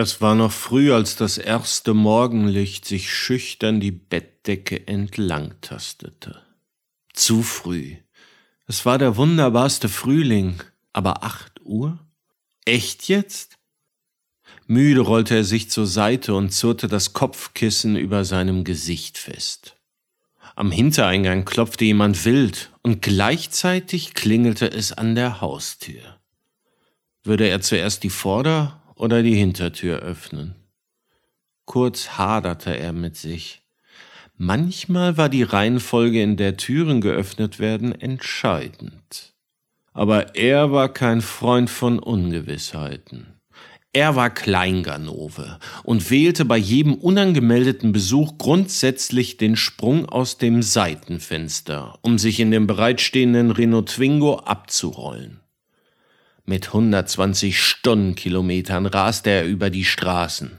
Es war noch früh, als das erste Morgenlicht sich schüchtern die Bettdecke entlang tastete. Zu früh. Es war der wunderbarste Frühling, aber acht Uhr? Echt jetzt? Müde rollte er sich zur Seite und zurrte das Kopfkissen über seinem Gesicht fest. Am Hintereingang klopfte jemand wild und gleichzeitig klingelte es an der Haustür. Würde er zuerst die Vorder- oder die Hintertür öffnen. Kurz haderte er mit sich. Manchmal war die Reihenfolge, in der Türen geöffnet werden, entscheidend. Aber er war kein Freund von Ungewissheiten. Er war Kleinganove und wählte bei jedem unangemeldeten Besuch grundsätzlich den Sprung aus dem Seitenfenster, um sich in dem bereitstehenden Renault Twingo abzurollen. Mit 120 Stundenkilometern raste er über die Straßen.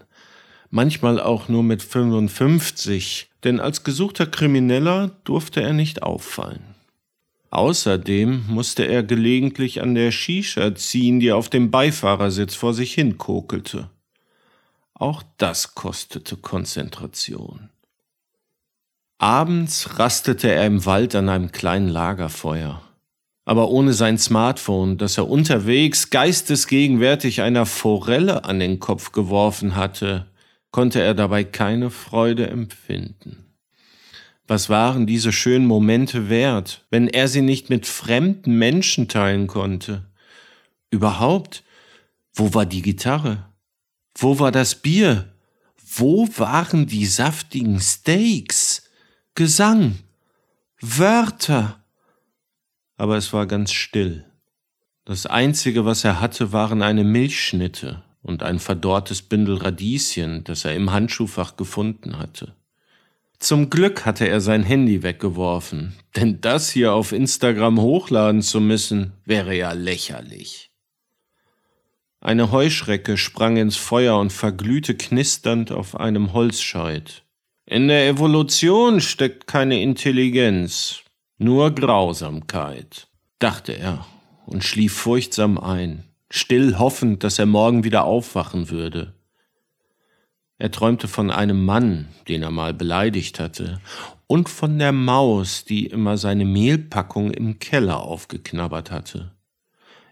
Manchmal auch nur mit 55, denn als gesuchter Krimineller durfte er nicht auffallen. Außerdem musste er gelegentlich an der Shisha ziehen, die auf dem Beifahrersitz vor sich hin kokelte. Auch das kostete Konzentration. Abends rastete er im Wald an einem kleinen Lagerfeuer aber ohne sein Smartphone, das er unterwegs geistesgegenwärtig einer Forelle an den Kopf geworfen hatte, konnte er dabei keine Freude empfinden. Was waren diese schönen Momente wert, wenn er sie nicht mit fremden Menschen teilen konnte? Überhaupt, wo war die Gitarre? Wo war das Bier? Wo waren die saftigen Steaks? Gesang, Wörter, aber es war ganz still. Das Einzige, was er hatte, waren eine Milchschnitte und ein verdorrtes Bündel Radieschen, das er im Handschuhfach gefunden hatte. Zum Glück hatte er sein Handy weggeworfen, denn das hier auf Instagram hochladen zu müssen, wäre ja lächerlich. Eine Heuschrecke sprang ins Feuer und verglühte knisternd auf einem Holzscheit. In der Evolution steckt keine Intelligenz, nur Grausamkeit, dachte er und schlief furchtsam ein, still hoffend, dass er morgen wieder aufwachen würde. Er träumte von einem Mann, den er mal beleidigt hatte, und von der Maus, die immer seine Mehlpackung im Keller aufgeknabbert hatte.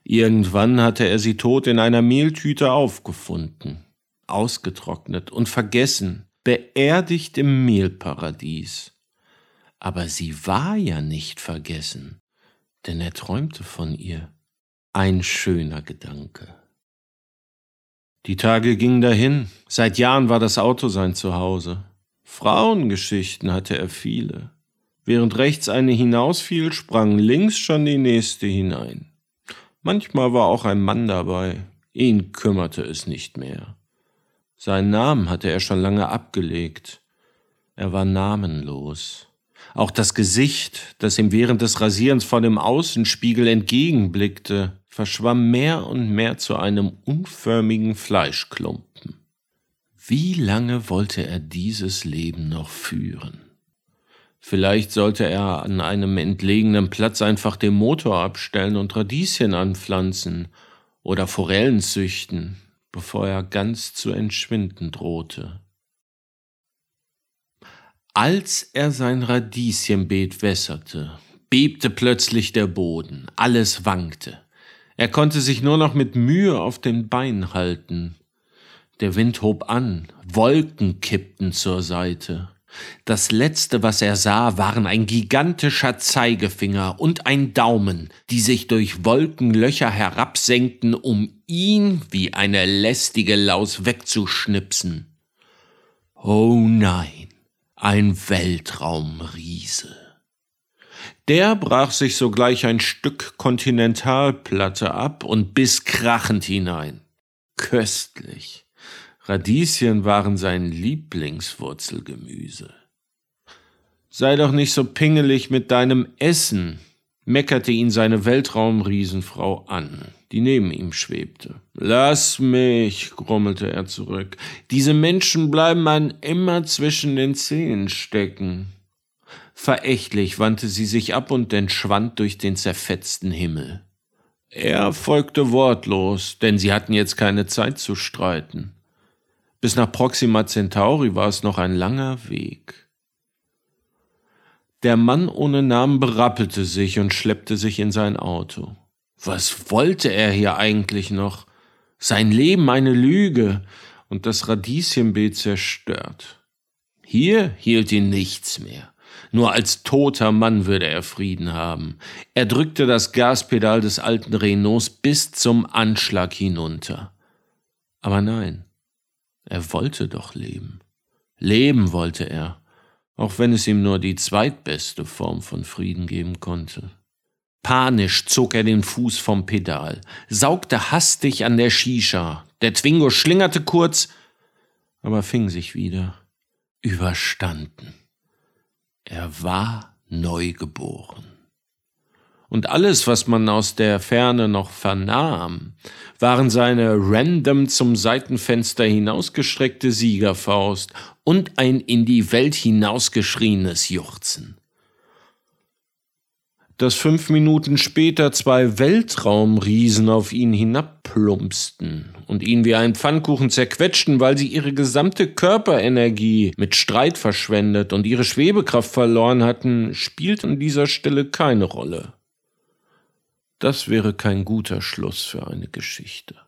Irgendwann hatte er sie tot in einer Mehltüte aufgefunden, ausgetrocknet und vergessen, beerdigt im Mehlparadies aber sie war ja nicht vergessen, denn er träumte von ihr. Ein schöner Gedanke. Die Tage gingen dahin, seit Jahren war das Auto sein Zuhause. Frauengeschichten hatte er viele. Während rechts eine hinausfiel, sprang links schon die nächste hinein. Manchmal war auch ein Mann dabei, ihn kümmerte es nicht mehr. Seinen Namen hatte er schon lange abgelegt. Er war namenlos. Auch das Gesicht, das ihm während des Rasierens vor dem Außenspiegel entgegenblickte, verschwamm mehr und mehr zu einem unförmigen Fleischklumpen. Wie lange wollte er dieses Leben noch führen? Vielleicht sollte er an einem entlegenen Platz einfach den Motor abstellen und Radieschen anpflanzen oder Forellen züchten, bevor er ganz zu entschwinden drohte. Als er sein Radieschenbeet wässerte, bebte plötzlich der Boden, alles wankte. Er konnte sich nur noch mit Mühe auf den Beinen halten. Der Wind hob an, Wolken kippten zur Seite. Das letzte, was er sah, waren ein gigantischer Zeigefinger und ein Daumen, die sich durch Wolkenlöcher herabsenkten, um ihn wie eine lästige Laus wegzuschnipsen. Oh nein ein Weltraumriese. Der brach sich sogleich ein Stück Kontinentalplatte ab und biss krachend hinein. Köstlich. Radieschen waren sein Lieblingswurzelgemüse. Sei doch nicht so pingelig mit deinem Essen, meckerte ihn seine Weltraumriesenfrau an, die neben ihm schwebte. Lass mich, grummelte er zurück. Diese Menschen bleiben man immer zwischen den Zähnen stecken. Verächtlich wandte sie sich ab und entschwand durch den zerfetzten Himmel. Er folgte wortlos, denn sie hatten jetzt keine Zeit zu streiten. Bis nach Proxima Centauri war es noch ein langer Weg. Der Mann ohne Namen berappelte sich und schleppte sich in sein Auto. Was wollte er hier eigentlich noch? Sein Leben eine Lüge und das Radieschenbeet zerstört. Hier hielt ihn nichts mehr. Nur als toter Mann würde er Frieden haben. Er drückte das Gaspedal des alten Renaults bis zum Anschlag hinunter. Aber nein, er wollte doch leben. Leben wollte er, auch wenn es ihm nur die zweitbeste Form von Frieden geben konnte. Panisch zog er den Fuß vom Pedal, saugte hastig an der Shisha. Der Twingo schlingerte kurz, aber fing sich wieder. Überstanden. Er war neugeboren. Und alles, was man aus der Ferne noch vernahm, waren seine random zum Seitenfenster hinausgestreckte Siegerfaust und ein in die Welt hinausgeschrienes Juchzen. Dass fünf Minuten später zwei Weltraumriesen auf ihn hinabplumpsten und ihn wie ein Pfannkuchen zerquetschten, weil sie ihre gesamte Körperenergie mit Streit verschwendet und ihre Schwebekraft verloren hatten, spielt an dieser Stelle keine Rolle. Das wäre kein guter Schluss für eine Geschichte.